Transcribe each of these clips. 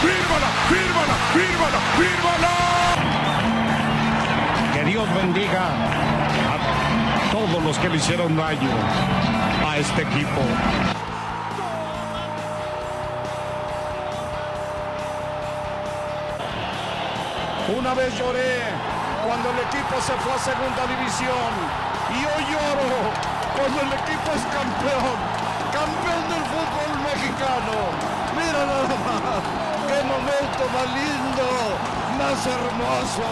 fírmala, fírmala, fírmala, fírmala. Que Dios bendiga a todos los que le hicieron daño a este equipo. Una vez lloré cuando el equipo se fue a segunda división y hoy lloro cuando el equipo es campeón, campeón del fútbol mexicano. Mira nada más, qué momento más lindo, más hermoso,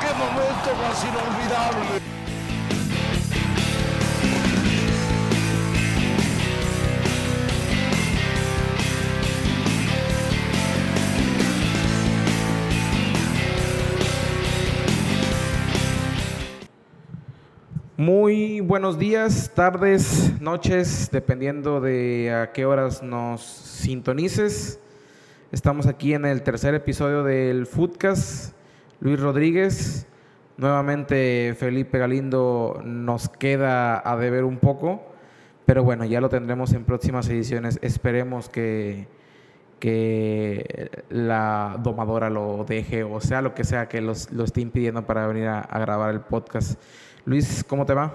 qué momento más inolvidable. Muy buenos días, tardes, noches, dependiendo de a qué horas nos sintonices. Estamos aquí en el tercer episodio del Foodcast. Luis Rodríguez, nuevamente Felipe Galindo nos queda a deber un poco, pero bueno, ya lo tendremos en próximas ediciones. Esperemos que, que la domadora lo deje o sea lo que sea que los, lo esté impidiendo para venir a, a grabar el podcast. Luis, ¿cómo te va?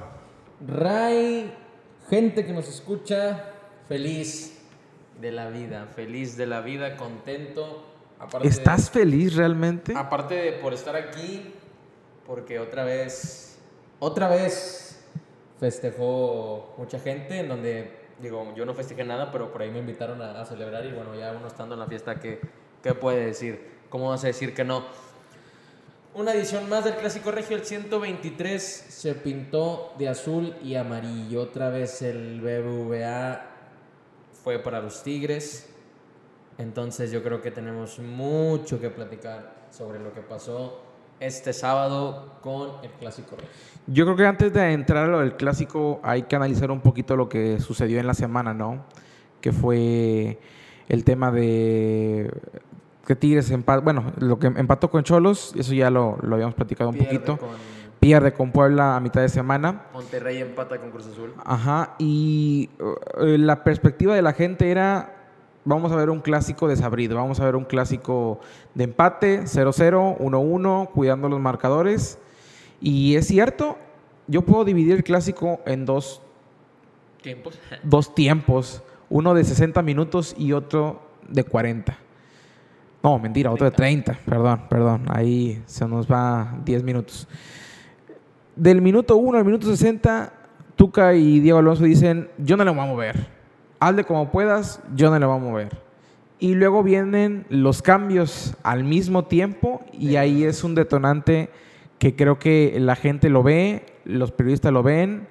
Ray, gente que nos escucha, feliz de la vida, feliz de la vida, contento. Aparte ¿Estás feliz realmente? De, aparte de por estar aquí, porque otra vez, otra vez festejó mucha gente, en donde, digo, yo no festejé nada, pero por ahí me invitaron a, a celebrar y bueno, ya uno estando en la fiesta, ¿qué, ¿qué puede decir? ¿Cómo vas a decir que no? Una edición más del Clásico Regio, el 123, se pintó de azul y amarillo. Otra vez el BBVA fue para los Tigres. Entonces yo creo que tenemos mucho que platicar sobre lo que pasó este sábado con el Clásico Regio. Yo creo que antes de entrar a lo del Clásico hay que analizar un poquito lo que sucedió en la semana, ¿no? Que fue el tema de que Tigres empató, bueno, lo que empató con Cholos, eso ya lo, lo habíamos platicado un Pierde poquito. con Pierde con Puebla a mitad de semana. Monterrey empata con Cruz Azul. Ajá, y eh, la perspectiva de la gente era, vamos a ver un clásico desabrido, vamos a ver un clásico de empate, 0-0, 1-1, cuidando los marcadores. Y es cierto, yo puedo dividir el clásico en dos, Tiempos. dos tiempos, uno de 60 minutos y otro de 40. No, mentira, otro de 30, perdón, perdón, ahí se nos va 10 minutos. Del minuto 1 al minuto 60, Tuca y Diego Alonso dicen, yo no le voy a mover. Hazle como puedas, yo no le voy a mover. Y luego vienen los cambios al mismo tiempo y ahí es un detonante que creo que la gente lo ve, los periodistas lo ven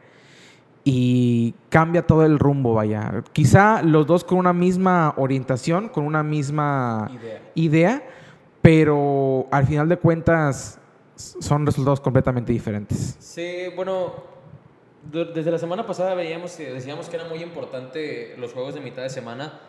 y cambia todo el rumbo, vaya. Quizá los dos con una misma orientación, con una misma Idea. idea, pero al final de cuentas son resultados completamente diferentes. Sí, bueno, desde la semana pasada veíamos que decíamos que era muy importante los juegos de mitad de semana,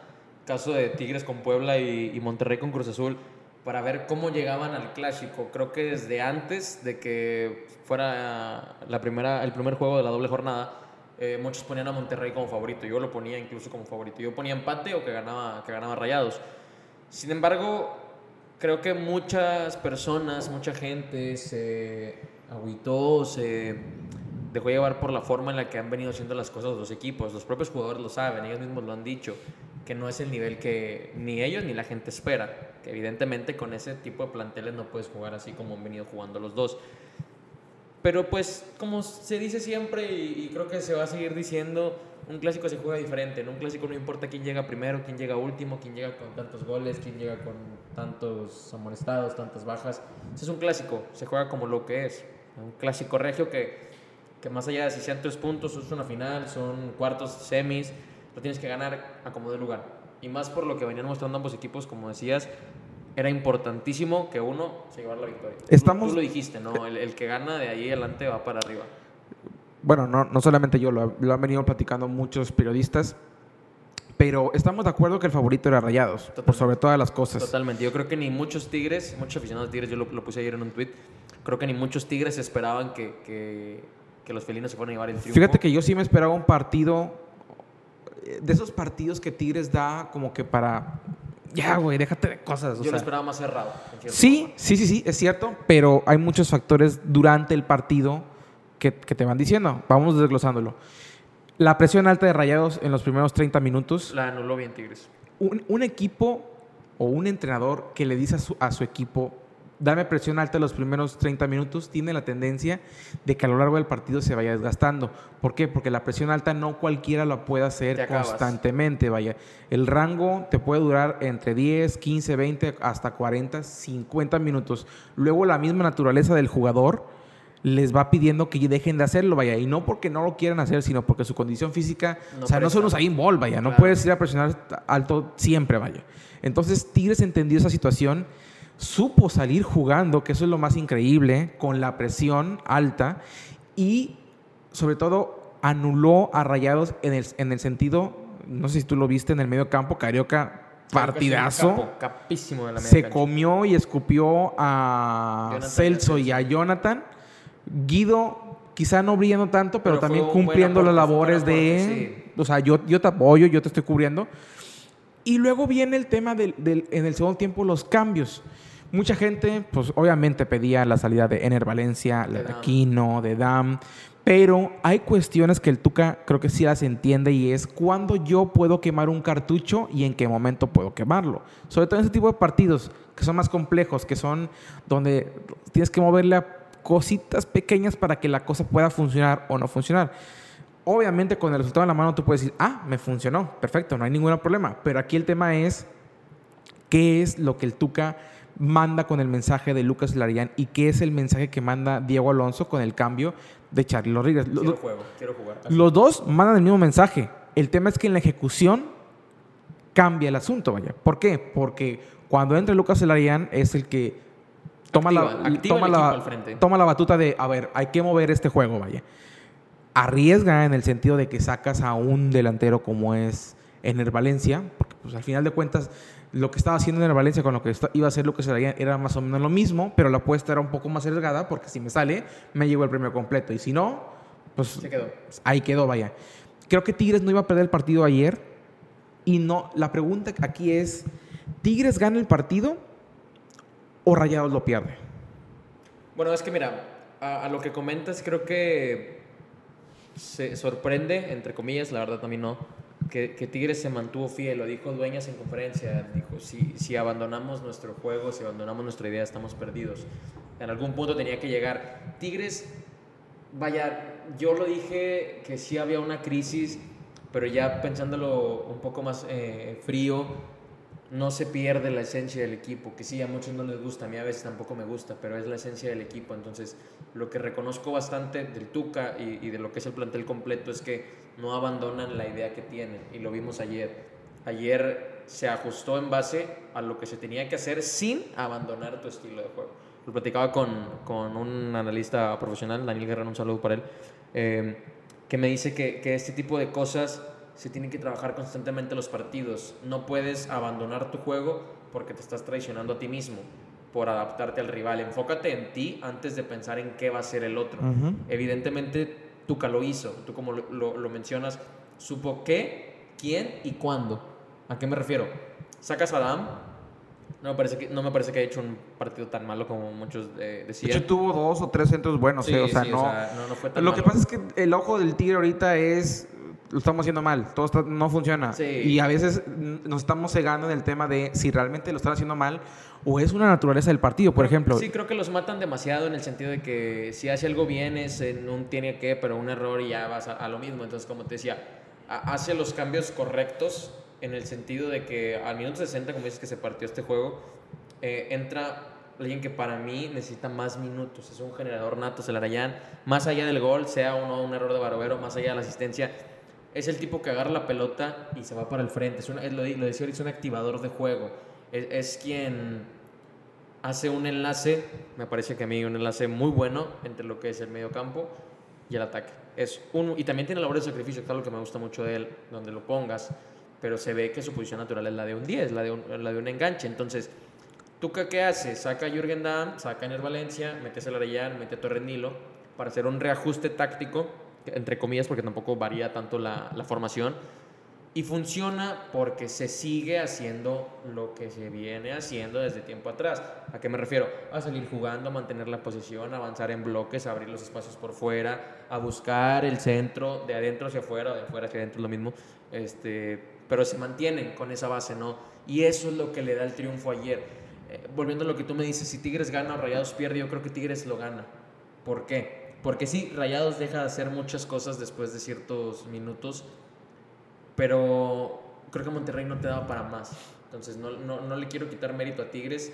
caso de Tigres con Puebla y, y Monterrey con Cruz Azul, para ver cómo llegaban al clásico. Creo que desde antes de que fuera la primera, el primer juego de la doble jornada, eh, muchos ponían a Monterrey como favorito. Yo lo ponía incluso como favorito. Yo ponía empate o que ganaba, que ganaba Rayados. Sin embargo, creo que muchas personas, mucha gente se agüitó, se dejó llevar por la forma en la que han venido haciendo las cosas los equipos. Los propios jugadores lo saben, ellos mismos lo han dicho, que no es el nivel que ni ellos ni la gente espera. Evidentemente con ese tipo de planteles no puedes jugar así como han venido jugando los dos. Pero pues, como se dice siempre y, creo que se va a seguir diciendo, un clásico se juega diferente. En un clásico no importa quién llega primero, quién llega último, quién llega con tantos goles, quién llega con tantos amonestados, tantas bajas. Ese es un clásico, se juega como lo que es. Un clásico regio que, que más allá de si sean tres puntos, es una final, son cuartos, semis, lo tienes que ganar a como de lugar. Y más por lo que venían mostrando ambos equipos, como decías, era importantísimo que uno se llevara la victoria. Estamos- Tú, lo dijiste, ¿no? El, el que gana de ahí adelante va para arriba. Bueno, no, no solamente yo, lo, lo han venido platicando muchos periodistas, pero estamos de acuerdo que el favorito era Rayados, por sobre todas las cosas. Totalmente. Yo creo que ni muchos Tigres, muchos aficionados de Tigres, yo lo, lo puse ayer en un tweet, creo que ni muchos Tigres esperaban que, que, que los felinos se fueran a llevar el triunfo. Fíjate que yo sí me esperaba un partido, eh, de esos partidos que Tigres da como que para ya, güey, déjate de cosas. o Yo sea. lo esperaba más cerrado. Sí, forma. sí, sí, sí, es cierto, pero hay muchos factores durante el partido que, que te van diciendo. Vamos desglosándolo. La presión alta de Rayados en los primeros 30 minutos. La anuló bien Tigres. Un, un equipo o un entrenador que le dice a su, a su equipo, dame presión alta los primeros 30 minutos, tiene la tendencia de que a lo largo del partido se vaya desgastando. ¿Por qué? Porque la presión alta no cualquiera la puede hacer constantemente, vaya. El rango te puede durar entre 10, 15, 20, hasta 40, 50 minutos. Luego la misma naturaleza del jugador les va pidiendo que dejen de hacerlo, vaya. Y no porque no lo quieran hacer, sino porque su condición física, No o sea, no son. Usain Bolt, vaya. No puedes ir a presionar alto siempre, vaya. Entonces Tigres entendió esa situación, supo salir jugando, que eso es lo más increíble, con la presión alta y sobre todo anuló a Rayados en el, en el sentido, no sé si tú lo viste en el medio campo, Carioca, partidazo. Capo, capísimo de la media Se cancha. comió y escupió a Jonathan Celso y a. Jonathan. Guido, quizá no brillando tanto, pero, también cumpliendo las labores de... aporte, O sea, yo, yo te apoyo, yo te estoy cubriendo. Y luego viene el tema del, del- en el segundo tiempo, los cambios. Mucha gente, pues obviamente pedía la salida de Ener Valencia, la De. Aquino, de Dam. Pero hay cuestiones que el Tuca creo que sí las entiende y es cuándo yo puedo quemar un cartucho y en qué momento puedo quemarlo. Sobre todo en ese tipo de partidos que son más complejos, que son donde tienes que moverle a cositas pequeñas para que la cosa pueda funcionar o no funcionar. Obviamente con el resultado en la mano tú puedes decir, ah, me funcionó, perfecto, no hay ningún problema. Pero aquí el tema es qué es lo que el Tuca manda con el mensaje de Lucas Larian y qué es el mensaje que manda Diego Alonso con el cambio de Charlie Rodríguez. Quiero juego, quiero jugar. Así. los dos mandan el mismo mensaje. El tema es que en la ejecución cambia el asunto, vaya. ¿Por qué? Porque cuando entra Lucas Elarian es el que toma, Activa- la, activa toma, la, toma la batuta de, a ver, hay que mover este juego, vaya. Arriesga en el sentido de que sacas a un delantero como es Ener Valencia, porque pues al final de cuentas lo que estaba haciendo Ener Valencia con lo que iba a hacer Lucas Elarian era más o menos lo mismo, pero la apuesta era un poco más arriesgada porque si me sale, me llevo el premio completo y si no, pues Se quedó. ahí quedó, vaya. Creo que Tigres no iba a perder el partido ayer. Y no, la pregunta aquí es: ¿Tigres gana el partido o Rayados lo pierde? Bueno, es que mira, a, a lo que comentas, creo que se sorprende, entre comillas, la verdad también no, que, Tigres se mantuvo fiel. Lo dijo Dueñas en conferencia. Dijo: si, si abandonamos nuestro juego, si abandonamos nuestra idea, estamos perdidos. En algún punto tenía que llegar. Tigres, vaya, yo lo dije que sí había una crisis, pero ya pensándolo un poco más eh, frío, no se pierde la esencia del equipo, que sí, a muchos no les gusta, a mí a veces tampoco me gusta, pero es la esencia del equipo. Entonces, lo que reconozco bastante del Tuca y, y de lo que es el plantel completo es que no abandonan la idea que tienen, y lo vimos ayer. Ayer se ajustó en base a lo que se tenía que hacer sin abandonar tu estilo de juego. Lo platicaba con, con un analista profesional, Daniel Guerrero, un saludo para él, eh, que me dice que, que este tipo de cosas se tienen que trabajar constantemente en los partidos. No puedes abandonar tu juego porque te estás traicionando a ti mismo por adaptarte al rival. Enfócate en ti antes de pensar en qué va a ser el otro. Evidentemente, Tuca lo hizo. Tú, como lo, lo- lo mencionas, supo qué, quién y cuándo. ¿A qué me refiero? Sacas a Adam. No me parece que, no me parece que haya hecho un partido tan malo como muchos eh, De decían. hecho, tuvo dos o tres centros buenos, Sí, ¿eh? O sea, sí, no. no, no fue tan lo que pasa es que el ojo del tigre ahorita es. Lo estamos haciendo mal, todo está- no funciona. Sí. Y a veces nos estamos cegando en el tema de si realmente lo están haciendo mal o es una naturaleza del partido. Por ejemplo, Sí, creo que los matan demasiado en el sentido de que si hace algo bien es en un tiene que, pero un error y ya vas a, a lo mismo. Entonces, como te decía, ha- hace los cambios correctos en el sentido de que al minuto 60, como dices que se partió este juego, eh, entra alguien que para mí necesita más minutos. Es un generador nato, el Arayán. Más allá del gol, sea o no un error de Barovero, más allá de la asistencia, es el tipo que agarra la pelota y se va para el frente. Es, lo, decía ahorita, es un activador de juego. Es, es quien hace un enlace, me parece que a mí un enlace muy bueno entre lo que es el medio campo y el ataque. Es un, y también tiene labor de sacrificio, que es algo que me gusta mucho de él, donde lo pongas, pero se ve que su posición natural es la de un 10, la de un, la de un enganche. Entonces, ¿Tuca qué hace? Saca a Jürgen Damm, saca a Ener Valencia, mete a Celarayán, mete a Torres Nilo para hacer un reajuste táctico, entre comillas, porque tampoco varía tanto la, formación. Y funciona porque se sigue haciendo lo que se viene haciendo desde tiempo atrás. ¿A qué me refiero? A salir jugando, a mantener la posición, avanzar en bloques, a abrir los espacios por fuera, a buscar el centro de adentro hacia afuera, de afuera hacia adentro, lo mismo. Este, pero se mantienen con esa base, ¿no? Y eso es lo que le da el triunfo ayer. Eh, volviendo a lo que tú me dices, si Tigres gana o Rayados pierde, yo creo que Tigres lo gana. ¿Por qué? Porque sí, Rayados deja de hacer muchas cosas después de ciertos minutos pero creo que Monterrey no te daba para más. Entonces no, no, no, le quiero quitar mérito a Tigres,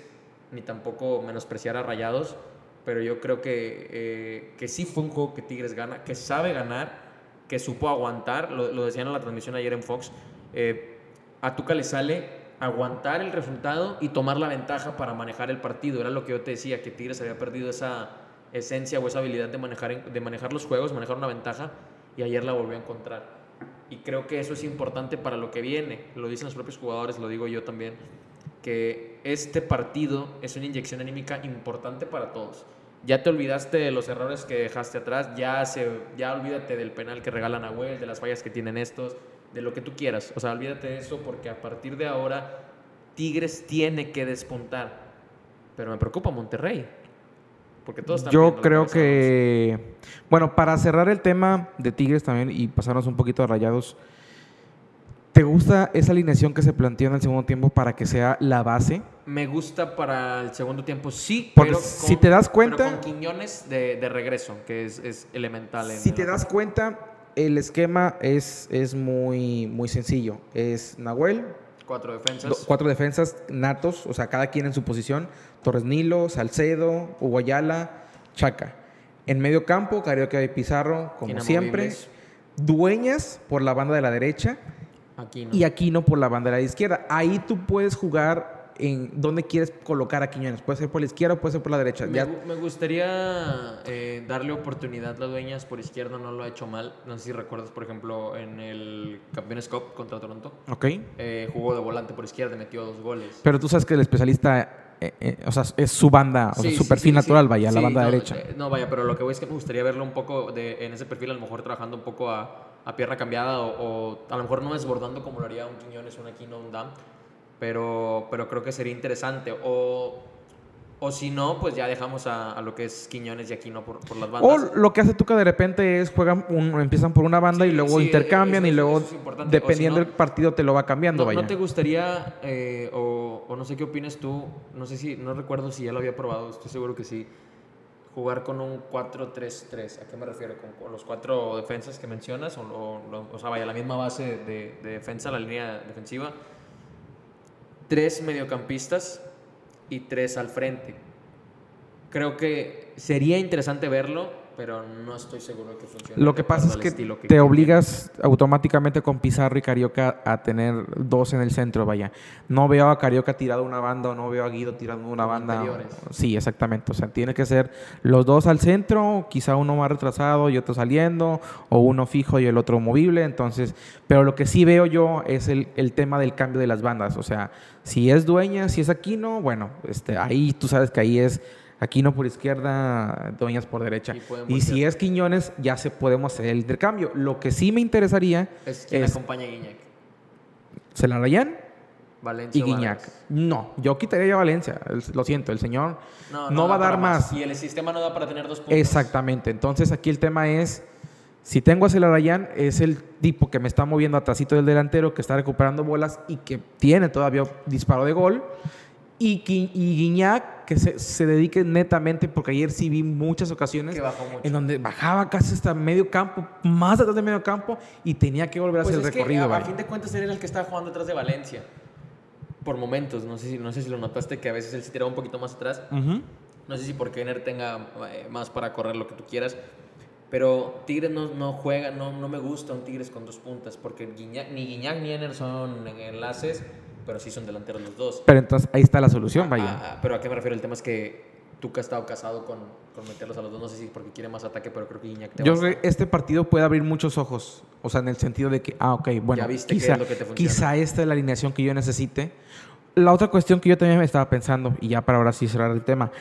ni tampoco menospreciar a Rayados, pero yo creo que, eh, que sí fue un juego que Tigres gana, que sabe ganar, que supo aguantar, lo, decían en la transmisión ayer en Fox, eh, a Tuca le sale aguantar el resultado y tomar la ventaja para manejar el partido. Era lo que yo te decía, que Tigres había perdido esa esencia o esa habilidad de manejar, de manejar los juegos, manejar una ventaja, y ayer la volvió a encontrar. Y creo que eso es importante para lo que viene. Lo dicen los propios jugadores, lo digo yo también. Que este partido es una inyección anímica importante para todos. Ya te olvidaste de los errores que dejaste atrás, ya, se, ya olvídate del penal que regalan a Well, de las fallas que tienen estos, de lo que tú quieras. O sea, olvídate de eso porque a partir de ahora Tigres tiene que despuntar. Pero me preocupa Monterrey. Porque todos Yo creo que, bueno, para cerrar el tema de Tigres también y pasarnos un poquito a rayados, ¿te gusta esa alineación que se planteó en el segundo tiempo para que sea la base? Me gusta para el segundo tiempo, sí. Porque si te das cuenta. con Quiñones de, de regreso, que es, es elemental. si te das cuenta, el esquema es, es muy, muy sencillo. Es Nahuel, Cuatro defensas. cuatro defensas natos, o sea, cada quien en su posición. Torres Nilo, Salcedo, Uguayala, Chaca. En medio campo, Carioca y Pizarro, como siempre. Dueñas por la banda de la derecha. Y Aquino por la banda de la izquierda. Ahí tú puedes jugar en dónde quieres colocar a Quiñones. Puede ser por la izquierda o puede ser por la derecha. Me, gustaría eh, darle oportunidad a las dueñas por izquierda, no lo ha hecho mal. No sé si recuerdas, por ejemplo, en el Campeones Cup contra Toronto. Ok. Eh, jugó de volante por izquierda, metió dos goles. Pero tú sabes que el especialista eh, o sea, es su banda, o sea, su perfil natural, vaya, la banda derecha. no, vaya, pero lo que voy es que me gustaría verlo un poco de, en ese perfil, a lo mejor trabajando un poco a, a pierna cambiada o, a lo mejor no desbordando como lo haría un Quiñones, un Aquino, un Dam pero, pero creo que sería interesante. O, o si no, pues ya dejamos a, lo que es Quiñones y Aquino por, por las bandas. O lo que hace Tuca de repente es juegan empiezan por una banda y luego intercambian y luego dependiendo del partido te lo va cambiando. No, ¿no te gustaría, eh, o, o, no sé qué opinas tú, no sé si, no recuerdo si ya lo había probado, estoy seguro que sí, jugar con un 4-3-3. ¿A qué me refiero? ¿Con, los cuatro defensas que mencionas? O, o, sea, vaya, la misma base de, de defensa, la línea defensiva tres mediocampistas y tres al frente. Creo que sería interesante verlo pero no estoy seguro que funcione. Lo que pasa es que, te obligas automáticamente con Pizarro y Carioca a tener dos en el centro, vaya. No veo a Carioca tirado una banda o no veo a Guido tirando una banda. Sí, exactamente. O sea, tiene que ser los dos al centro, quizá uno más retrasado y otro saliendo, o uno fijo y el otro movible. Entonces, pero lo que sí veo yo es el, el tema del cambio de las bandas. O sea, si es Dueña, si es Aquino, bueno, este, ahí tú sabes que ahí es Aquino por izquierda, Doñas por derecha. Y, si es Quiñones, ya se podemos hacer el intercambio. Lo que sí me interesaría es quién acompaña a Guiñac. Celarayán Valencia y Guiñac. No, yo quitaría ya Valencia. lo siento, el señor no, va a dar más. Y el sistema no da para tener dos puntos. Exactamente. Entonces aquí el tema es, si tengo a Celarayán, es el tipo que me está moviendo atrásito del delantero, que está recuperando bolas y que tiene todavía disparo de gol y, y Guiñac que se, se, dedique netamente, porque ayer sí vi muchas ocasiones en donde bajaba casi hasta medio campo, más atrás de medio campo, y tenía que volver a pues hacer el recorrido. a, fin de cuentas, era el que estaba jugando atrás de Valencia. Por momentos, no sé si, no sé si lo notaste, que a veces él se tiraba un poquito más atrás. No sé si porque Ener tenga eh, más para correr lo que tú quieras. Pero Tigres no, no juega, no, no me gusta un Tigres con dos puntas, porque ni Guiñac ni Ener son enlaces pero sí son delanteros los dos. Pero entonces ahí está la solución, vaya. Ah, ah, pero a qué me refiero, el tema es que Tuca ha estado casado con, con, meterlos a los dos, no sé si porque quiere más ataque, pero creo que Iñak te Yo creo que este partido puede abrir muchos ojos, o sea, en el sentido de que, ah, ok, bueno, quizá, quizá esta es la alineación que yo necesite. La otra cuestión que yo también me estaba pensando, y ya para ahora sí cerrar el tema,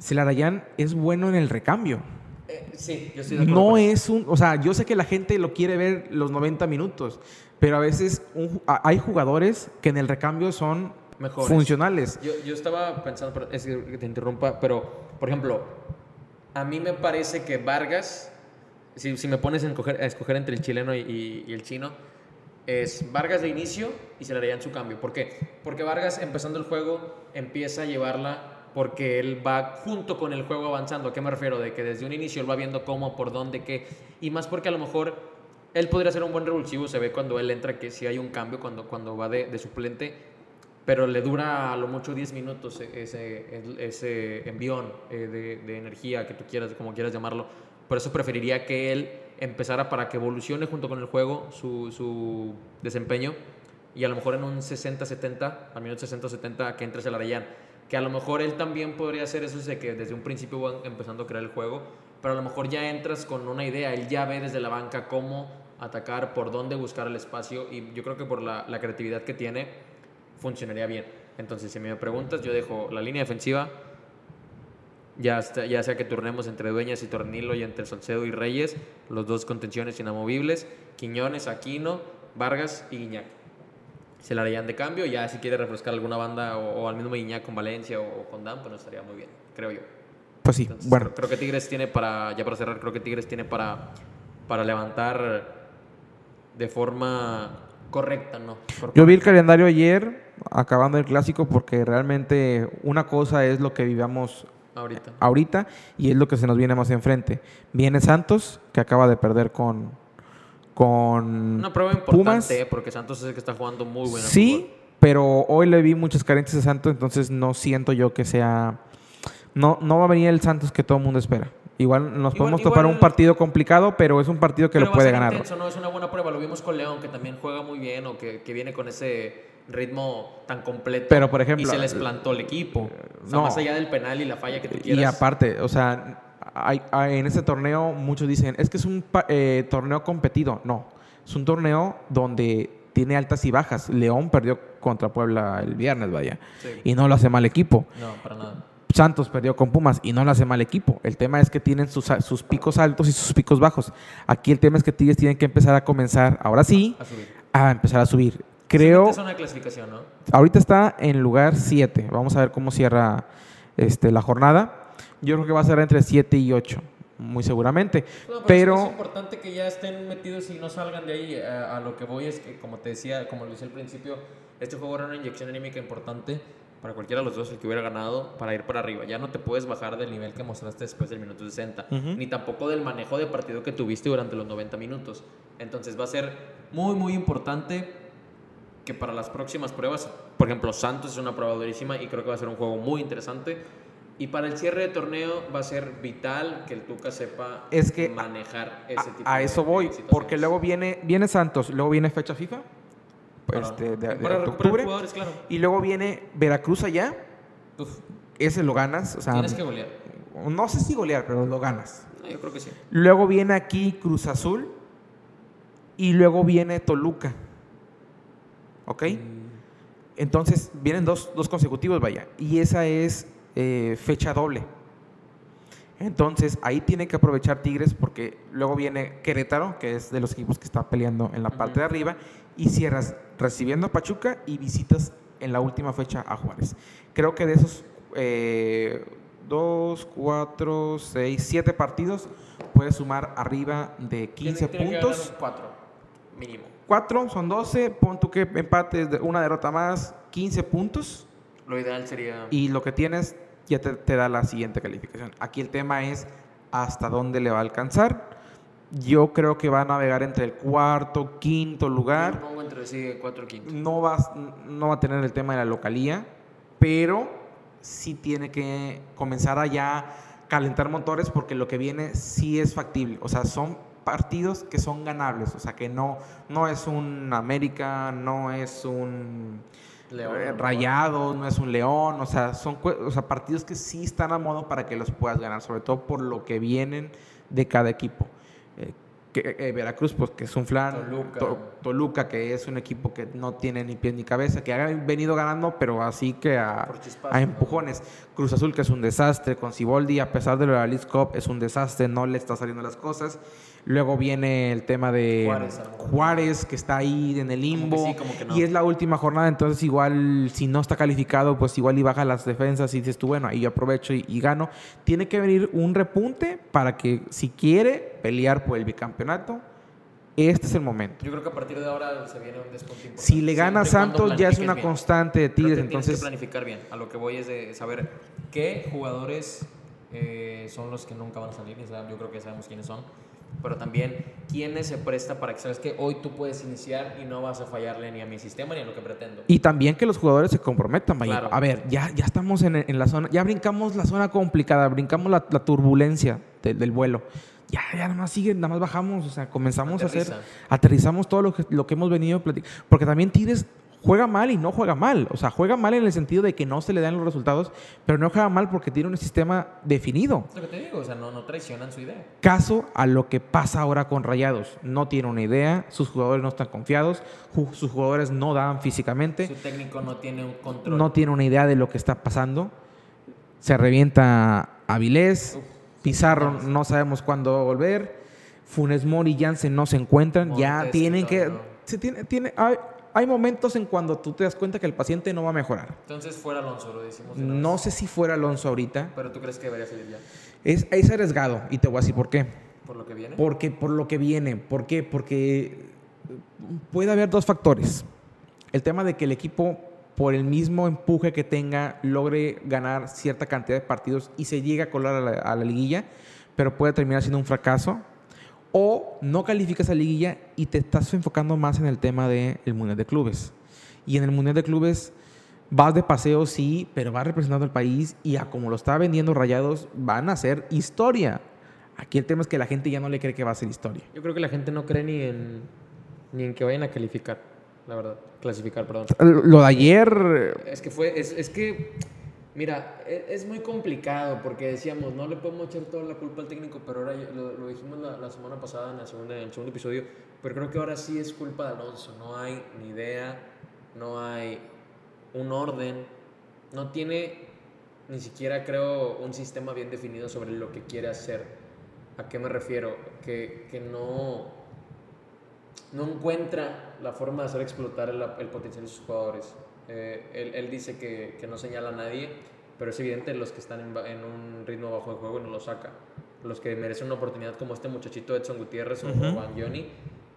Celarayán es bueno en el recambio. Eh, sí, yo estoy de acuerdo No es un, o sea, yo sé que la gente lo quiere ver los 90 minutos, pero a veces un hay jugadores que en el recambio son Mejores. funcionales. Yo, yo estaba pensando, es que te interrumpa, pero, por ejemplo, a mí me parece que Vargas, si, si me pones a escoger, a escoger entre el chileno y, y- y el chino, es Vargas de inicio y se le harían su cambio. ¿Por qué? Porque Vargas, empezando el juego, empieza a llevarla porque él va junto con el juego avanzando. ¿A qué me refiero? De que desde un inicio él va viendo cómo, por dónde, qué. Y más porque a lo mejor él podría ser un buen revulsivo. Se ve cuando él entra que sí hay un cambio cuando, cuando va de, de suplente pero le dura a lo mucho 10 minutos e- ese, ese envión eh, de, de energía que tú quieras, como quieras llamarlo. Por eso preferiría que él empezara para que evolucione junto con el juego su, su desempeño y a lo mejor en un 60-70, al minuto 60-70 que entre Celarayán. Que a lo mejor él también podría hacer eso de que desde un principio van empezando a crear el juego, pero a lo mejor ya entras con una idea, él ya ve desde la banca cómo atacar, por dónde buscar el espacio y yo creo que por la, la creatividad que tiene, funcionaría bien. Entonces, si me preguntas, yo dejo la línea defensiva, ya, ya sea que turnemos entre Dueñas y Tornilo y entre Salcedo y Reyes, los dos contenciones inamovibles, Quiñones, Aquino, Vargas y Guiñac. Se la harían de cambio, ya si quiere refrescar alguna banda o, o al mismo Guiñac con Valencia o, o con Dan, pues no estaría muy bien, creo yo. Pues sí, Entonces, bueno, creo, creo que Tigres tiene para, ya para cerrar, creo que Tigres tiene para, para levantar de forma correcta, ¿no? Yo vi el calendario ayer, acabando el clásico, porque realmente una cosa es lo que vivamos ahorita. ahorita y es lo que se nos viene más enfrente. Viene Santos, que acaba de perder con, con Una prueba importante, Pumas. ¿eh? porque Santos es el que está jugando muy bueno. Sí, pero hoy le vi muchas carencias a Santos, entonces no siento yo que sea... No, no va a venir el Santos que todo el mundo espera. Igual nos Igual- podemos topar igual- un partido complicado, pero es un partido que lo puede ganar. intenso, ¿no? Es una buena prueba. Lo vimos con León, que también juega muy bien o que, que viene con ese ritmo tan completo. Pero, por ejemplo, Y se les plantó el equipo. O sea, no. más allá del penal y la falla que tú Y quieras. aparte, o sea, hay- hay- en este torneo muchos dicen, es que es un eh, torneo competido. No, es un torneo donde tiene altas y bajas. León perdió contra Puebla el viernes, vaya. Sí. Y no lo hace mal equipo. No, para nada. Santos perdió con Pumas y no lo hace mal equipo. El tema es que tienen sus, sus picos altos y sus picos bajos. Aquí el tema es que Tigres tienen que empezar a comenzar, ahora sí, A subir. a empezar a subir. Creo, Es una clasificación, ¿no? ahorita está en lugar 7. Vamos a ver cómo cierra este, la jornada. Yo creo que va a ser entre 7 y 8, muy seguramente. No, pero sí es importante que ya estén metidos y no salgan de ahí. A, a lo que voy es que, como te decía, como lo decía al principio, este juego era una inyección anímica importante para cualquiera de los dos, el que hubiera ganado, para ir para arriba. Ya no te puedes bajar del nivel que mostraste después del minuto 60, Ujú. ni tampoco del manejo de partido que tuviste durante los 90 minutos. Entonces va a ser muy, muy importante que para las próximas pruebas, por ejemplo, Santos es una prueba durísima y creo que va a ser un juego muy interesante. Y para el cierre de torneo va a ser vital que el Tuca sepa Es que manejar ese tipo a, a de- eso de voy, porque luego viene, viene Santos, luego viene fecha FIFA, Para- este, de, para de octubre, jugadores, claro. y luego viene Veracruz allá, Uf, ese lo ganas, o sea, tienes que golear. no sé si golear, pero lo ganas. No, yo creo que sí. Luego viene aquí Cruz Azul y luego viene Toluca. ¿Ok? Entonces vienen dos, dos consecutivos, vaya. Y esa es eh, fecha doble. Entonces ahí tiene que aprovechar Tigres porque luego viene Querétaro, que es de los equipos que está peleando en la parte de arriba, y cierras recibiendo a Pachuca y visitas en la última fecha a Juárez. Creo que de esos eh, dos, cuatro, seis, siete partidos puedes sumar arriba de 15 Tiene- tiene que puntos. cuatro, mínimo. 4 son 12, pon tú que empates de una derrota más, 15 puntos Lo ideal sería... y lo que tienes ya te, te da la siguiente calificación. Aquí el tema es hasta dónde le va a alcanzar. Yo creo que va a navegar entre el cuarto, quinto Yo lugar. pongo entre sí cuatro quinto. No va, no va a tener el tema de la localía, pero sí tiene que comenzar a ya calentar motores porque lo que viene sí es factible. O sea, son partidos que son ganables. O sea, que no, no es un América, no es un León, eh, a lo mejor. Rayado, no es un León. O sea, son o sea, partidos que sí están a modo para que los puedas ganar, sobre todo por lo que vienen de cada equipo. Eh, que, eh, Veracruz, pues que es un flan. Toluca. To- Toluca, que es un equipo que no tiene ni pies ni cabeza, que ha venido ganando, pero así que a, empujones. Cruz Azul, que es un desastre. Con Ciboldi, a pesar de lo de la League Cup, es un desastre, no le está saliendo las cosas. Luego viene el tema de Juárez, que está ahí en el limbo. sí, como que no. Y es la última jornada, entonces igual si no está calificado, pues igual y baja las defensas y dices tú, bueno, ahí yo aprovecho y, y gano. Tiene que venir un repunte para que si quiere pelear por el bicampeonato, este es el momento. Yo creo que a partir de ahora se viene un importante. Si le gana Santos ya es una bien. constante de Tigres, entonces que planificar bien. A lo que voy es de saber qué jugadores eh, son los que nunca van a salir. Yo creo que sabemos quiénes son. Pero también quiénes se presta para que sabes que hoy tú puedes iniciar y no vas a fallarle ni a mi sistema ni a lo que pretendo. Y también que los jugadores se comprometan. Claro. A ver, ya, ya estamos en, en la zona, ya brincamos la zona complicada, brincamos la, la turbulencia de- del vuelo. Ya, ya nada más sigue, nada más bajamos, o sea, comenzamos a hacer, Aterriza. aterrizamos todo lo que, lo que hemos venido platicando. Porque también Tigres juega mal y no juega mal. O sea, juega mal en el sentido de que no se le dan los resultados, pero no juega mal porque tiene un sistema definido. Es lo que te digo, o sea, no, no traicionan su idea. Caso a lo que pasa ahora con Rayados. No tiene una idea, sus jugadores no están confiados, sus jugadores no dan físicamente. Su técnico no tiene un control. no tiene una idea de lo que está pasando. Se revienta Avilés, Uf, Pizarro no sabemos cuándo va a volver, Funes Mori y Jansen no se encuentran, ya tienen que... Se tiene, tiene, hay, hay momentos en cuando tú te das cuenta que el paciente no va a mejorar. Entonces fuera Alonso, lo decimos. de No vez. sé si fuera Alonso ahorita. Pero tú crees que debería salir ya. Es, es arriesgado y te voy a decir por qué. Por lo que viene. Porque por lo que viene. ¿Por qué? Porque puede haber dos factores. El tema de que el equipo, por el mismo empuje que tenga, logre ganar cierta cantidad de partidos y se llegue a colar a la, liguilla, pero puede terminar siendo un fracaso. O no calificas a liguilla y te estás enfocando más en el tema del Mundial de Clubes. Y en el Mundial de Clubes vas de paseo, sí, pero vas representando al país y a como lo está vendiendo Rayados, van a hacer historia. Aquí el tema es que la gente ya no le cree que va a ser historia. Yo creo que la gente no cree ni en, ni en que vayan a calificar, la verdad. Clasificar, perdón. Lo de ayer, Es que fue, es, es que, mira, e- es, muy complicado porque decíamos, no le podemos echar toda la culpa al técnico, pero ahora lo, lo dijimos la, la semana pasada en, la segunda, en el segundo episodio, pero creo que ahora sí es culpa de Alonso. No hay ni idea, no hay un orden, no tiene ni siquiera, creo, un sistema bien definido sobre lo que quiere hacer. ¿A qué me refiero? Que, que no, no encuentra la forma de hacer explotar el, el potencial de sus jugadores. Eh, él, él dice que, que no señala a nadie, pero es evidente los que están en, en un ritmo bajo de juego y no lo saca. Los que merecen una oportunidad como este muchachito Edson Gutiérrez o Bangioni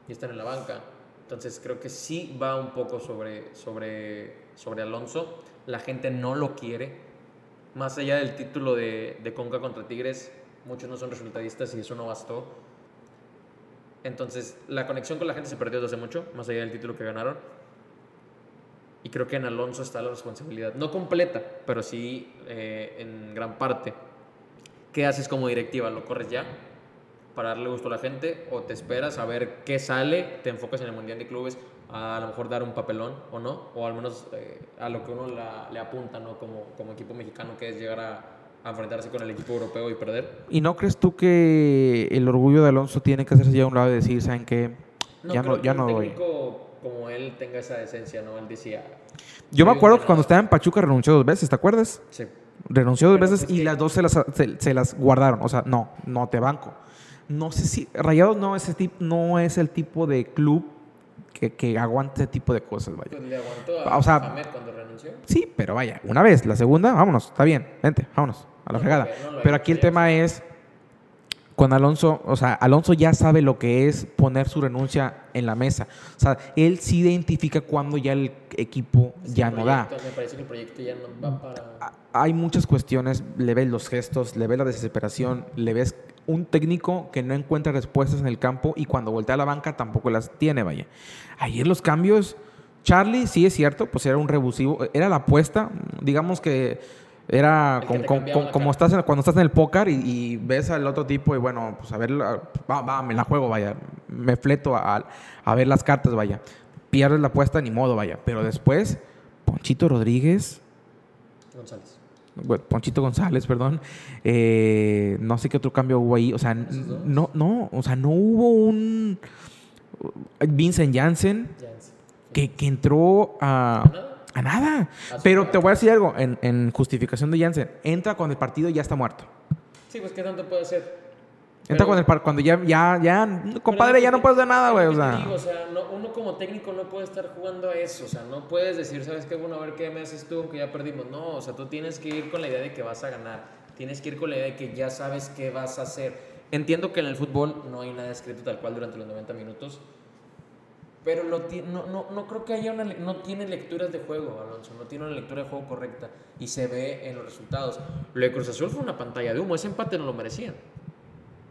y están en la banca. Entonces creo que sí va un poco sobre, sobre, sobre Alonso. La gente no lo quiere. Más allá del título de, de Conca contra Tigres, muchos no son resultadistas y eso no bastó. Entonces, la conexión con la gente se perdió desde hace mucho, más allá del título que ganaron. Y creo que en Alonso está la responsabilidad. No completa, pero sí eh, en gran parte. ¿Qué haces como directiva? ¿Lo corres ya? Para darle gusto a la gente, o te esperas a ver qué sale, te enfocas en el Mundial de Clubes, a, lo mejor dar un papelón o no, o al menos eh, a lo que uno le apunta ¿no? como, como equipo mexicano, que es llegar a, a enfrentarse con el equipo europeo y perder. ¿y no crees tú que el orgullo de Alonso tiene que hacerse ya a un lado y decir, ¿saben qué? ya creo no, ya que no un doy. técnico como él tenga esa decencia, ¿no? Él decía... Yo me acuerdo que cuando estaba en Pachuca renunció dos veces, ¿te acuerdas? Sí. Renunció dos Pero veces y que- las dos se las, se, se las guardaron. O sea, no, no te banco. No sé si. Rayados no es, ese tip- no es el tipo de club que, que aguante ese tipo de cosas, vaya. Pues le aguantó a O sea- cuando renunció. Sí, pero vaya, una vez, la segunda, vámonos, está bien, vente, vámonos, a la No fregada. no pero aquí el tema es, con Alonso, o sea, Alonso ya sabe lo que es poner su renuncia en la mesa. O sea, él sí identifica cuando ya el equipo ya El no da. proyecto, Me parece que el proyecto ya no va para... A- Hay muchas cuestiones, le ves los gestos, le ves la desesperación, le ves un técnico que no encuentra respuestas en el campo y cuando voltea a la banca tampoco las tiene, vaya. Ayer los cambios, Charlie, sí es cierto, pues era un rebusivo, era la apuesta, digamos que era con- con- con- como estás en- cuando estás en el póker y, y ves al otro tipo y bueno, pues a ver, va, va, me la juego, vaya, me fleto a, a ver las cartas, vaya. Pierdes la apuesta, ni modo, vaya. Pero después, Ponchito Rodríguez, González. Bueno, Ponchito González, perdón. Eh, no sé qué otro cambio hubo ahí. O sea, no, no, o sea, no hubo un Vincent Janssen Jansen. que, que entró a, a nada. Pero te voy a decir algo, en, en justificación de Janssen, entra cuando el partido ya está muerto. Sí, pues qué tanto puede ser. Entra cuando, el par- cuando ya, ya, ya, compadre, ya que- no puedes hacer nada, güey. O que sea, digo, o sea, no- uno como técnico no puede estar jugando a eso. O sea, no puedes decir, ¿sabes qué? Bueno, a ver qué me haces tú, aunque ya perdimos. No, o sea, tú tienes que ir con la idea de que vas a ganar. Tienes que ir con la idea de que ya sabes qué vas a hacer. Entiendo que en el fútbol no hay nada escrito tal cual durante los 90 minutos. Pero lo no, no, no creo que haya una... No tiene lecturas de juego, Alonso. No tiene una lectura de juego correcta. Y se ve en los resultados. Lo de Cruz Azul fue una pantalla de humo. Ese empate no lo merecían.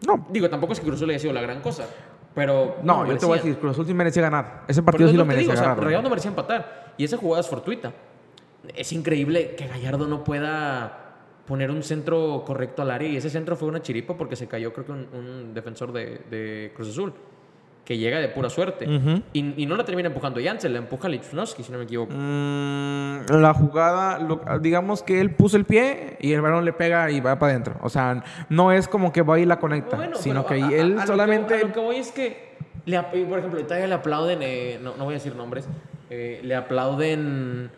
No, Digo, tampoco es que Cruz Azul haya sido la gran cosa. Pero... no, yo te voy a decir, Cruz Azul sí merecía ganar. Ese partido es sí lo merecía digo, o sea, ganar. no merecía empatar. Y esa jugada es fortuita. Es increíble que Gallardo no pueda poner un centro correcto al área. Y ese centro fue una chiripa porque se cayó, creo que un, un defensor de, de Cruz Azul. Que llega de pura suerte. Y, y no la termina empujando Janssen, la empuja Lichnowsky, si no me equivoco. Mm, la jugada, lo- digamos que él puso el pie y el balón le pega y va para adentro. O sea, no es como que va y la conecta, Bueno, sino que a- él a solamente... que- a lo que voy es que, le, por ejemplo, todavía le aplauden, eh, no, no voy a decir nombres, eh, le aplauden.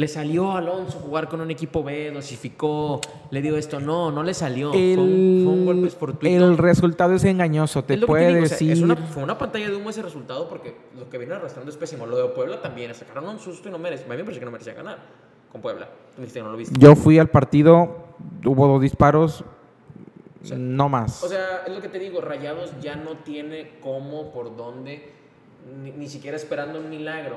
Le salió a Alonso jugar con un equipo B, dosificó, le dio esto. No, no le salió. Fue, un, fue un golpe el, fortuito. el resultado es engañoso, te puede o sea, decir... es una- fue una pantalla de humo ese resultado porque lo que viene arrastrando es pésimo. Lo de Puebla también, sacaron un susto y no merece. A mí me parece que no merecía ganar con Puebla. Tú me dijiste que no lo viste. Yo fui al partido, hubo dos disparos, no más. O sea, es lo que te digo, Rayados ya no tiene cómo, por dónde, ni, ni siquiera esperando un milagro.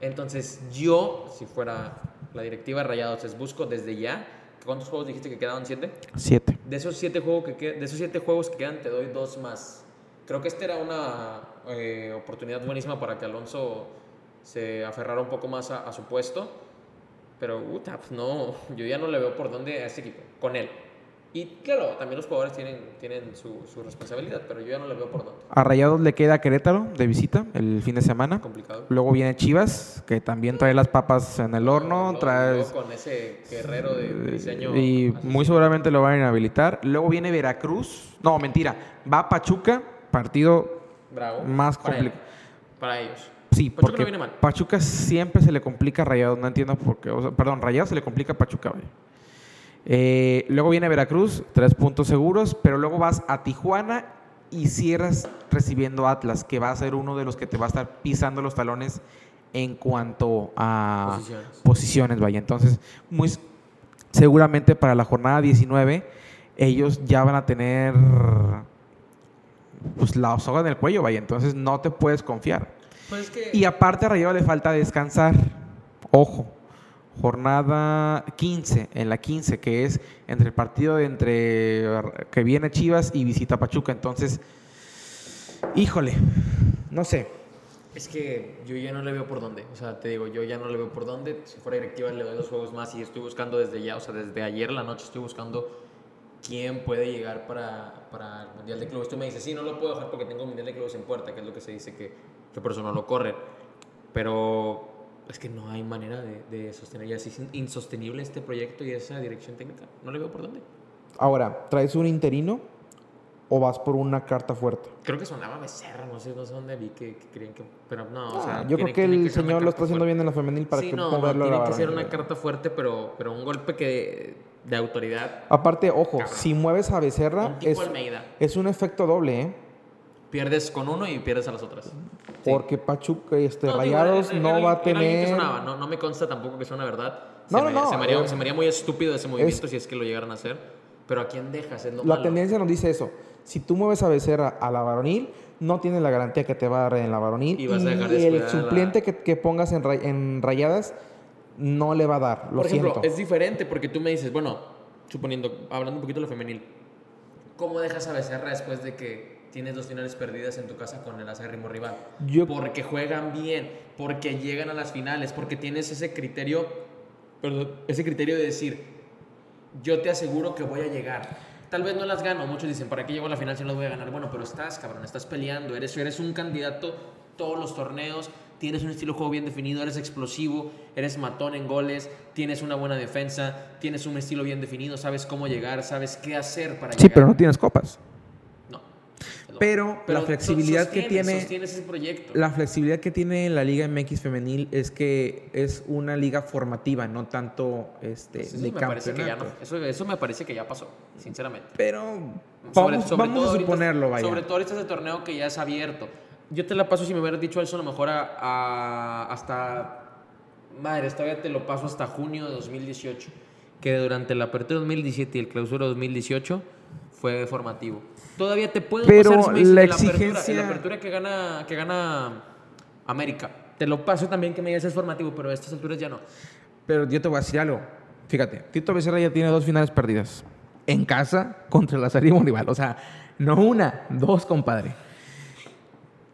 Entonces, yo, si fuera la directiva Rayados, les busco desde ya. ¿Cuántos juegos dijiste que quedaban? ¿Siete? Siete. De esos siete juegos que, que- de esos siete juegos que quedan, te doy dos más. Creo que esta era una eh, oportunidad buenísima para que Alonso se aferrara un poco más a, a su puesto. Pero, pues no, yo ya no le veo por dónde a este equipo, con él. Y claro, también los jugadores tienen, tienen su, su responsabilidad, pero yo ya no le veo por dónde. A Rayados le queda Querétaro de visita el fin de semana. Complicado. Luego viene Chivas, que también trae las papas en el horno, Luego- trae... luego con ese guerrero de, de diseño. Y asesino. muy seguramente lo van a inhabilitar. Luego viene Veracruz. No, mentira. Va a Pachuca, partido Bravo. más complicado. Para ellos. Sí, Pachuca porque no viene mal. Pachuca siempre se le complica a Rayados. No entiendo por qué. o sea, perdón, Rayados se le complica a Pachuca. vaya. Eh, luego viene Veracruz, tres puntos seguros. Pero luego vas a Tijuana y cierras recibiendo Atlas, que va a ser uno de los que te va a estar pisando los talones en cuanto a Posiciones. posiciones, vaya. Entonces, muy seguramente para la jornada 19, ellos ya van a tener pues la soga en el cuello, vaya. Entonces no te puedes confiar. Pues que. Y aparte a Rayados le falta descansar. Ojo. Jornada 15, en la 15, que es entre el partido de entre que viene Chivas y visita Pachuca. Entonces, híjole, no sé. Es que yo ya no le veo por dónde. O sea, te digo, yo ya no le veo por dónde. Si fuera directiva, le doy dos juegos más y estoy buscando desde ya, o sea, desde ayer la noche estoy buscando quién puede llegar para, para el Mundial de Clubes. Tú me dices, sí, no lo puedo dejar porque tengo un Mundial de Clubes en puerta, que es lo que se dice que, que por eso no lo corre. Pero es que no hay manera de, de sostener. Ya es in- insostenible este proyecto y esa dirección técnica. No le veo por dónde. Ahora, ¿traes un interino o vas por una carta fuerte? Creo que sonaba Becerra, no sé, no sé dónde vi que, que querían que... Pero no, o Ah, sea... yo creo que el una señor lo está haciendo fuerte. bien en la femenil para sí, que no, moverlo a tiene que ser una carta fuerte, pero, pero un golpe que de autoridad. Aparte, ojo, Cabrón. si mueves a Becerra, Un tipo es, Almeida. es un efecto doble, ¿eh? Pierdes con uno y pierdes a las otras. Sí. Porque Pachuca, este, No, digo, Rayados era- no era- va a era tener... sonaba, No, no me consta tampoco que sea una verdad. No, se, no, me, no, se, me haría, eh, se me haría muy estúpido ese movimiento si es que lo llegaran a hacer. Pero ¿a quién dejas? Es lo La malo. tendencia nos dice eso. Si tú mueves a Becerra a la varonil, no tienes la garantía que te va a dar en la varonil. Y vas a dejar el descuidada la- suplente que, que pongas en, ray- en rayadas no le va a dar. Lo Por ejemplo, siento. es diferente porque tú me dices, bueno, suponiendo, hablando un poquito de lo femenil, ¿cómo dejas a Becerra después de que tienes dos finales perdidas en tu casa con el acérrimo rival? Yo- Porque juegan bien, porque llegan a las finales, porque tienes ese criterio, perdón, ese criterio de decir, yo te aseguro que voy a llegar. Tal vez no las gano, muchos dicen, ¿para qué llego a la final si no las voy a ganar? Bueno, pero estás, cabrón, estás peleando, eres, eres un candidato todos los torneos, tienes un estilo de juego bien definido, eres explosivo, eres matón en goles, tienes una buena defensa, tienes un estilo bien definido, sabes cómo llegar, sabes qué hacer para Sí, llegar. pero no tienes copas. No. Pero la flexibilidad que sostienes- tiene- Sostienes ese proyecto. La flexibilidad que tiene la Liga MX femenil es que es una liga formativa, no tanto este, Pues eso, de me parece que ya no, campeonato. eso, eso me parece que ya pasó, sinceramente. Pero Sobre- vamos, sobre vamos todo a ahorita- suponerlo, vaya. Sobre todo ahorita es el torneo que ya es abierto. Yo te la paso si me hubieras dicho eso a lo mejor a, a- hasta... Madre, todavía te lo paso hasta junio de 2018. Que durante la apertura 2017 y el clausura 2018 fue formativo. Todavía te puedo Pero pasar si me dices la apertura- exigencia- la apertura que gana, que gana América. Te lo paso también que me digas es formativo, pero a estas alturas ya no. Pero yo te voy a decir algo. Fíjate, Tito Becerra ya tiene dos finales perdidas. En casa contra la serie rival. O sea, no una, dos, compadre.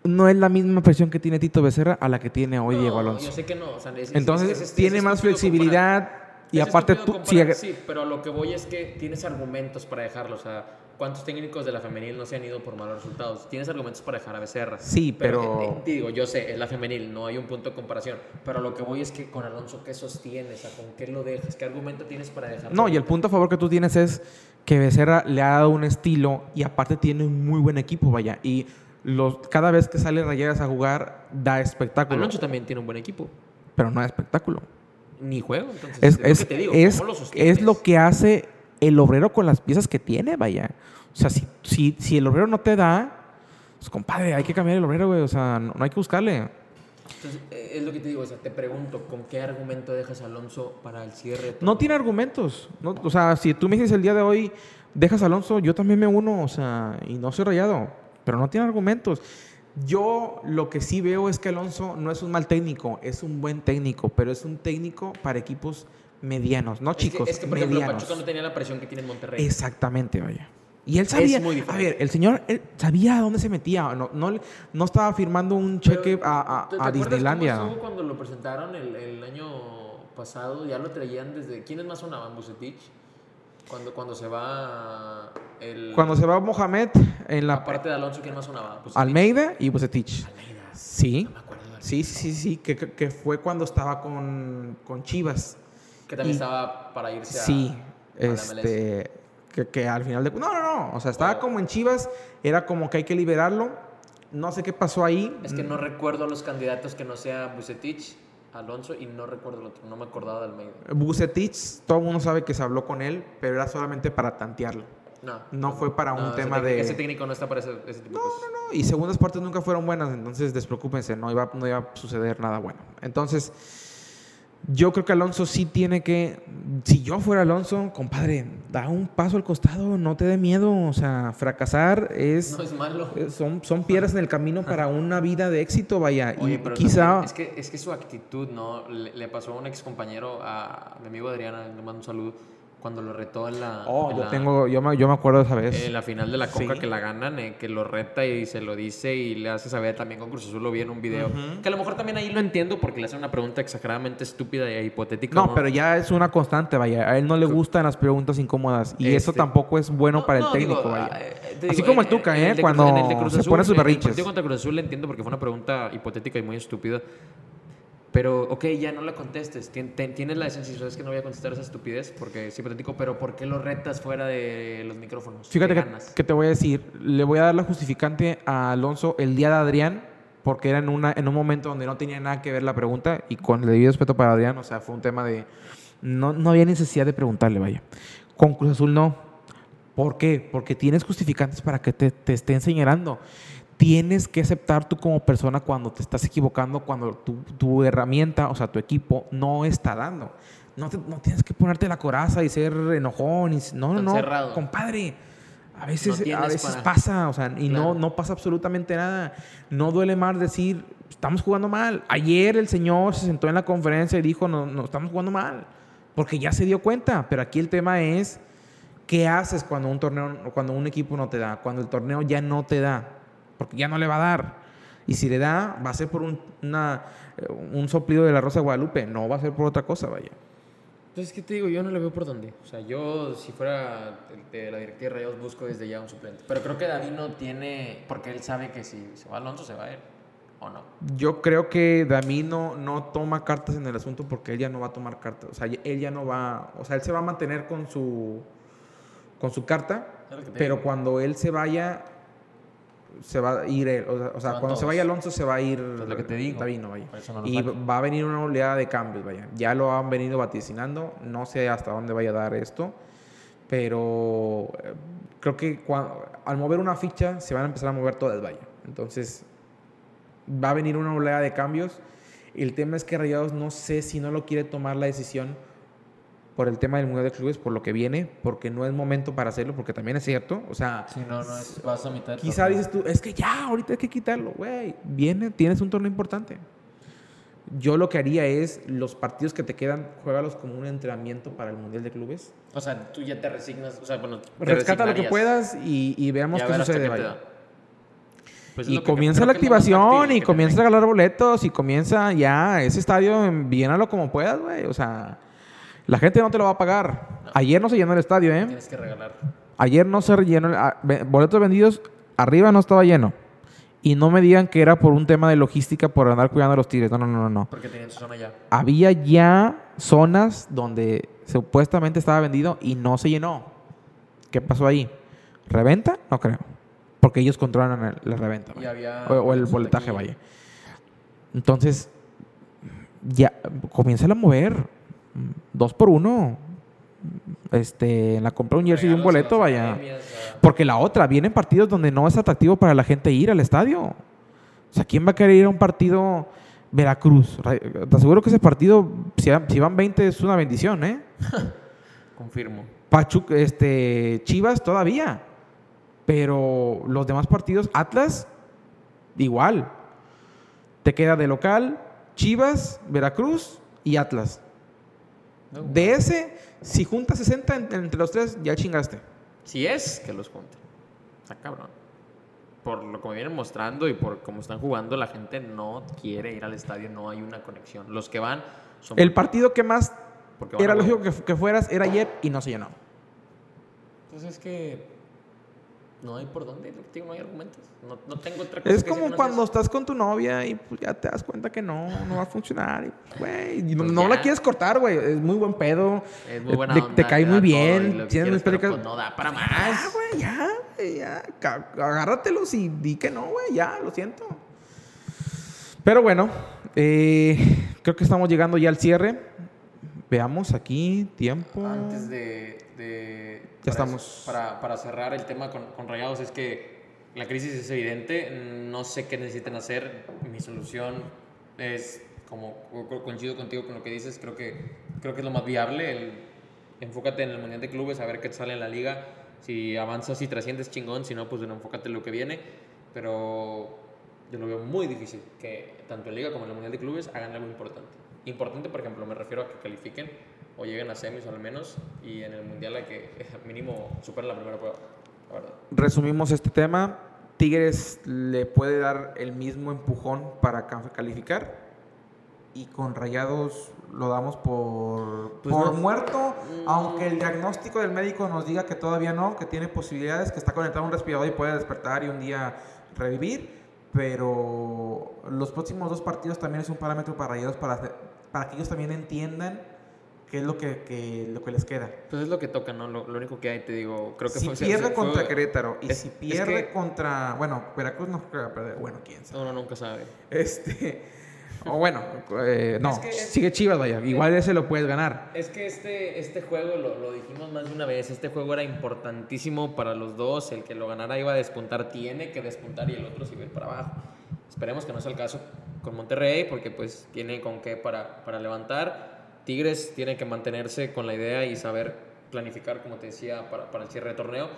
No es la misma presión que tiene Tito Becerra a la que tiene hoy Diego No, Alonso. Yo sé que no. o sea, es- es- Entonces, es- es- es tiene más flexibilidad y Es aparte tú... si sí, pero lo que voy es que tienes argumentos para dejarlo. O sea, ¿cuántos técnicos de la femenil no se han ido por malos resultados? Tienes argumentos para dejar a Becerra. Sí, pero- eh, te digo, yo sé, es la femenil, no hay un punto de comparación. Pero lo que voy es que con Alonso, ¿qué sostienes? O sea, ¿con qué lo dejas? ¿Qué argumento tienes para dejarlo? No, y el punto a favor que tú tienes es que Becerra le ha dado un estilo y aparte tiene un muy buen equipo, vaya. Y los, cada vez que sale Rayeras a jugar, da espectáculo. Alonso también tiene un buen equipo. Pero no da espectáculo. Ni juego, entonces. Es, lo es, que te digo, es, ¿cómo lo es lo que hace el obrero con las piezas que tiene, vaya. O sea, si, si, si el obrero no te da, pues compadre, hay que cambiar el obrero, güey. O sea, no, no hay que buscarle. Entonces, eh, es lo que te digo, o sea, te pregunto, ¿con qué argumento dejas a Alonso para el cierre? No tiene argumentos. No, o sea, si tú me dices el día de hoy, dejas a Alonso, yo también me uno, o sea, y no soy rayado, pero no tiene argumentos. Yo lo que sí veo es que Alonso no es un mal técnico, es un buen técnico, pero es un técnico para equipos medianos, no Es que- chicos, Es que, por ejemplo, medianos. Pachuca no tenía la presión que tiene en Monterrey. Exactamente, vaya. Y él sabía, muy a ver, el señor él sabía a dónde se metía, no, no, no estaba firmando un cheque Pero, a, a- ¿te- te a acuerdas Disneylandia. cómo cuando lo presentaron el, el año pasado? Ya lo traían desde... ¿Quiénes más sonaban? ¿Bucetich? Cuando, cuando se va el... Cuando se va Mohamed en la Aparte de Alonso, ¿quién más sonaba? Bucetich. Almeida y Bucetich. Almeida. Sí. No me acuerdo. Sí, sí, sí, sí, que, que- fue cuando estaba con, con Chivas. Que también Y- estaba para irse a... Sí, a la este, que, que al final de... No, no, no, o sea, estaba como en Chivas, era como que hay que liberarlo. No sé qué pasó ahí. Es que no recuerdo los candidatos que no sea Bucetich, Alonso y no recuerdo el otro. No me acordaba de Almeida. Bucetich, todo el mundo sabe que se habló con él, pero era solamente para tantearlo. No. No fue para un No, tema de... Ese técnico no está para ese, ese tipo de cosas. No, y segundas partes nunca fueron buenas, entonces despreocúpense, no iba, no iba a suceder nada bueno. Entonces, yo creo que Alonso sí tiene que, si yo fuera Alonso, compadre, da un paso al costado, no te dé miedo, o sea, fracasar es, No es malo. eh, son, son piedras en el camino para una vida de éxito, vaya, Oye, y pero quizá... es que, es que su actitud, ¿no? Le, le pasó a un ex compañero, a mi amigo Adriana, le mando un saludo, cuando lo retó en la, Oh, en yo la- tengo, yo me, yo me acuerdo de esa vez. en la final de la Coca Sí. que la ganan, eh, que lo reta y se lo dice y le hace saber también con Cruz Azul, lo vi en un video. Que a lo mejor también ahí lo entiendo porque le hace una pregunta exageradamente estúpida e hipotética. No, pero ya es una constante, vaya. A él no le gustan las preguntas incómodas. Y eso Este- tampoco es bueno No, para el no, técnico, digo, vaya. eh, Así digo, como el Tuca, ¿eh? el Cruz- Cuando el Cruz se Azul, pone sus el berrinches. partido contra Cruz Azul le entiendo porque fue una pregunta hipotética y muy estúpida. Pero, ok, ya no la contestes. Tien- ten- Tienes la decencia, sabes que no voy a contestar esa estupidez porque es hipotético, pero ¿por qué lo retas fuera de los micrófonos? Fíjate ¿Qué que, que te voy a decir, le voy a dar la justificante a Alonso el día de Adrián, porque era en, una, en un momento donde no tenía nada que ver la pregunta, y con el debido respeto para Adrián, o sea, fue un tema de... No, no había necesidad de preguntarle, vaya. Con Cruz Azul no. ¿Por qué? Porque tienes justificantes para que te, te estén señalando. Tienes que aceptar tú como persona cuando te estás equivocando, cuando tu, tu herramienta, o sea, tu equipo, no está dando. No, te- no tienes que ponerte la coraza y ser enojón. Y, no, no, no. Compadre, a veces, No a veces para- pasa, o sea, y Claro. no, no pasa absolutamente nada. No duele más decir, estamos jugando mal. Ayer el señor se sentó en la conferencia y dijo, no, no estamos jugando mal, porque ya se dio cuenta. Pero aquí el tema es, ¿qué haces cuando un torneo, cuando un equipo no te da? Cuando el torneo ya no te da, porque ya no le va a dar. Y si le da, va a ser por un, una, eh, un soplido de la Rosa de Guadalupe, no va a ser por otra cosa, vaya. Entonces, ¿qué te digo? Yo no le veo por dónde. O sea, yo, si fuera de de la directiva de Rayados, busco desde ya un suplente. Pero creo que David no tiene. Porque él sabe que si se va Alonso, se va él. ¿O no? Yo creo que David no, toma cartas en el asunto porque él ya no va a tomar cartas. O sea, él ya no va. O sea, él se va a mantener con su. con su carta. Pero cuando él se vaya. Se va a ir él. O sea, o sea, van cuando se vaya Alonso, se va a ir. Es lo que te digo. Davino, vaya. No y va a venir una oleada de cambios, vaya. Ya lo han venido vaticinando. No sé hasta dónde vaya a dar esto. Pero eh, creo que cua- al mover una ficha se van a empezar a mover todas, vaya. Entonces va a venir una oleada de cambios. El tema es que Rayados no sé si no lo quiere tomar la decisión por el tema del Mundial de Clubes, por lo que viene, porque no es momento para hacerlo, porque también es cierto. O sea, Sí, no, no, es, vas a mitad quizá dices tú, es que ya, ahorita hay que quitarlo, güey. Viene, tienes un torneo importante. Yo lo que haría es los partidos que te quedan, juégalos como un entrenamiento para el Mundial de Clubes. O sea, tú ya te resignas, o sea, bueno, Rescata lo que puedas y, y veamos qué sucede. vaya. Pues es Y que comienza la activación y comienza a regalar boletos y comienza ya ese estadio, llénalo como puedas, güey. O sea, la gente no te lo va a pagar. Ayer no se llenó el estadio, ¿eh? Tienes que regalar. Ayer no se llenó, el- ah, ve- boletos vendidos, arriba no estaba lleno. Y no me digan que era por un tema de logística por andar cuidando a los tigres. No, no, no, no. Porque tenían su zona ya. Había ya zonas donde supuestamente estaba vendido y no se llenó. ¿Qué pasó ahí? ¿Reventa? No creo. Porque ellos controlan el- la reventa. Y vaya. había O, o el taquilla. vaya. Entonces, ya, comienza a mover. Dos por uno. Este, en la compra de un jersey y un boleto, vaya. academias, Porque la otra, vienen partidos donde no es atractivo para la gente ir al estadio. O sea, ¿quién va a querer ir a un partido Veracruz? Ra- Te aseguro que ese partido, si, va- si van 20, es una bendición, ¿eh? Confirmo. Pachuc, este, Chivas todavía. Pero los demás partidos, Atlas, igual. Te queda de local, Chivas, Veracruz y Atlas. No, De ese, si juntas 60 en- entre los tres, ya chingaste. Si es que los junten. Está cabrón. Por lo que me vienen mostrando y por cómo están jugando, la gente no quiere ir al estadio, no hay una conexión. Los que van son El partido que más era lógico que, que fueras era ayer y no se llenó. Pues es que no hay por dónde, digo, no hay argumentos. No, no tengo otra cosa Es que como no cuando estás con tu novia y pues, ya te das cuenta que no, no va a funcionar. y, pues, no, no la ya. quieres cortar, güey. Es muy buen pedo. Es muy buena te, onda, te cae te muy bien. Tienes quieres, pero, explica- pues, no da para Ya, más. güey, ya, güey, ya. Ca- Agárratelos y di que no, güey. Ya, lo siento. Pero bueno, eh, creo que estamos llegando ya al cierre. Veamos aquí, tiempo. Antes de. de- Ya para estamos. eso, para, para cerrar el tema con, con Rayados, es que la crisis es evidente. No sé qué necesiten hacer. Mi solución es, como co- co- coincido contigo con lo que dices, creo que, creo que es lo más viable. El, enfócate en el Mundial de Clubes, a ver qué sale en la liga. Si avanzas y trasciendes, chingón. Si no, pues bueno, enfócate en lo que viene. Pero yo lo veo muy difícil que tanto en Liga como en el Mundial de Clubes hagan algo importante. Importante, por ejemplo, me refiero a que califiquen o lleguen a semis al menos y en el Mundial a que mínimo superen la primera prueba. La. Resumimos este tema. Tigres le puede dar el mismo empujón para ca- calificar. Y con Rayados lo damos por, Pues por no. muerto. Aunque el diagnóstico del médico nos diga que todavía no, que tiene posibilidades, que está conectado a un respirador y puede despertar y un día revivir. Pero los próximos dos partidos también es un parámetro para Rayados para, para que ellos también entiendan qué es lo que, que- lo que les queda. Pues es lo que toca, ¿no? Lo, lo único que hay, te digo, creo que si fue- pierde contra fue- Querétaro y es- si es pierde que- contra. Bueno, Veracruz no creo que va a perder. Bueno, quién sabe. Uno nunca sabe. Este. O bueno, eh, no, Es que es- sigue Chivas, vaya. Igual ese lo puedes ganar. Es que este, este juego, lo, lo dijimos más de una vez, este juego era importantísimo para los dos. El que lo ganara iba a despuntar, tiene que despuntar y el otro se iba a ir para abajo. Esperemos que no sea el caso con Monterrey, porque pues tiene con qué para, para levantar. Tigres tiene que mantenerse con la idea y saber planificar, como te decía, para, para el cierre de torneo.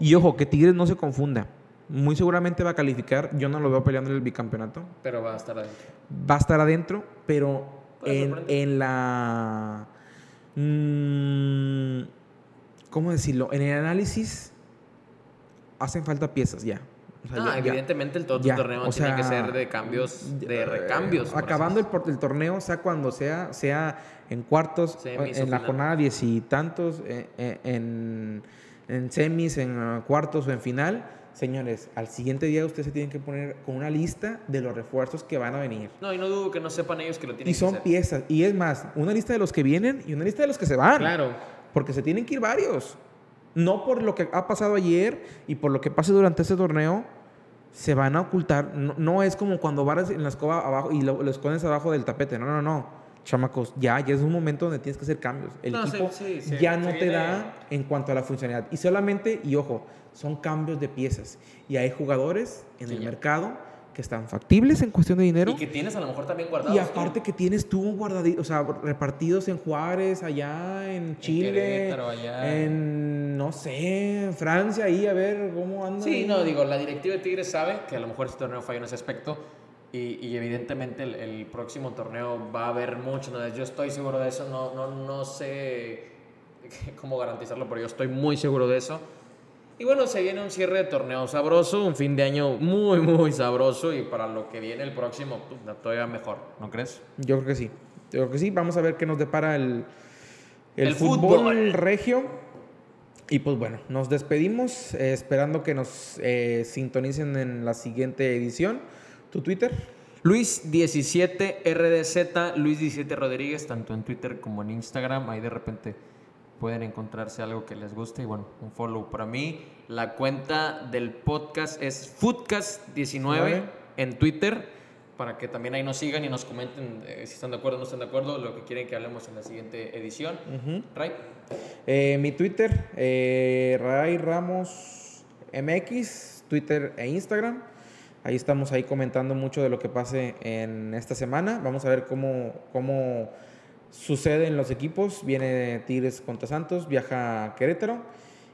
Y ojo, que Tigres no se confunda. Muy seguramente va a calificar. Yo no lo veo peleando en el bicampeonato. Pero va a estar adentro. Va a estar adentro, pero en, en la. mm, ¿Cómo decirlo? En el análisis hacen falta piezas ya. O sea, Ah, ya- evidentemente el todo tu Ya, torneo o tiene que sea, ser de cambios, de eh, recambios. Acabando el, el torneo, sea cuando sea, sea en cuartos, Semis en o la final. jornada diez y tantos, eh, eh, en, en semis, en uh, cuartos o en final, señores, al siguiente día ustedes se tienen que poner con una lista de los refuerzos que van a venir. No, y no dudo que no sepan ellos que lo tienen Y son que hacer. piezas. Y es más, una lista de los que vienen y una lista de los que se van. Claro. Porque se tienen que ir varios. No por lo que ha pasado ayer y por lo que pase durante ese torneo, se van a ocultar. No, no es como cuando vas en la escoba abajo y lo, lo escondes abajo del tapete. No, no, no. Chamacos, ya, ya es un momento donde tienes que hacer cambios. El No, equipo sí, sí, ya no te da en cuanto a la funcionalidad. Y solamente, y ojo, son cambios de piezas. Y hay jugadores en el ya. mercado que están factibles en cuestión de dinero. Y que tienes a lo mejor también guardados. Y aparte que tienes tú guardaditos, o sea, repartidos en Juárez, allá en Chile, Querétaro, allá. en, no sé, en Francia, ahí, a ver cómo anda. Sí, no, digo, la directiva de Tigres sabe que a lo mejor este torneo falla en ese aspecto y, y evidentemente el, el próximo torneo va a haber mucho, ¿no? yo estoy seguro de eso, no, no, no sé cómo garantizarlo, pero yo estoy muy seguro de eso. Y bueno, se viene un cierre de torneo sabroso, un fin de año muy, muy sabroso y para lo que viene el próximo, puta, todavía mejor, ¿no crees? Yo creo que sí. Yo creo que sí. Vamos a ver qué nos depara el, el, El fútbol, fútbol. regio. Y pues bueno, nos despedimos eh, esperando que nos eh, sintonicen en la siguiente edición. ¿Tu Twitter? Luis17RDZ, Luis17 Rodríguez, tanto en Twitter como en Instagram. Ahí de repente pueden encontrarse algo que les guste y bueno, un follow para mí. La cuenta del podcast es Foodcast19 en Twitter para que también ahí nos sigan y nos comenten eh, si están de acuerdo o no están de acuerdo, lo que quieren que hablemos en la siguiente edición. Ray. Eh, mi Twitter, eh, Ray Ramos MX, Twitter e Instagram. Ahí estamos ahí comentando mucho de lo que pase en esta semana. Vamos a ver cómo, cómo sucede en los equipos. Viene Tigres contra Santos, viaja a Querétaro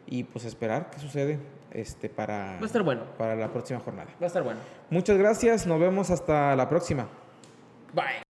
y pues esperar qué sucede este, para, Va a estar bueno. para la próxima jornada. Va a estar bueno. Muchas gracias, nos vemos hasta la próxima. Bye.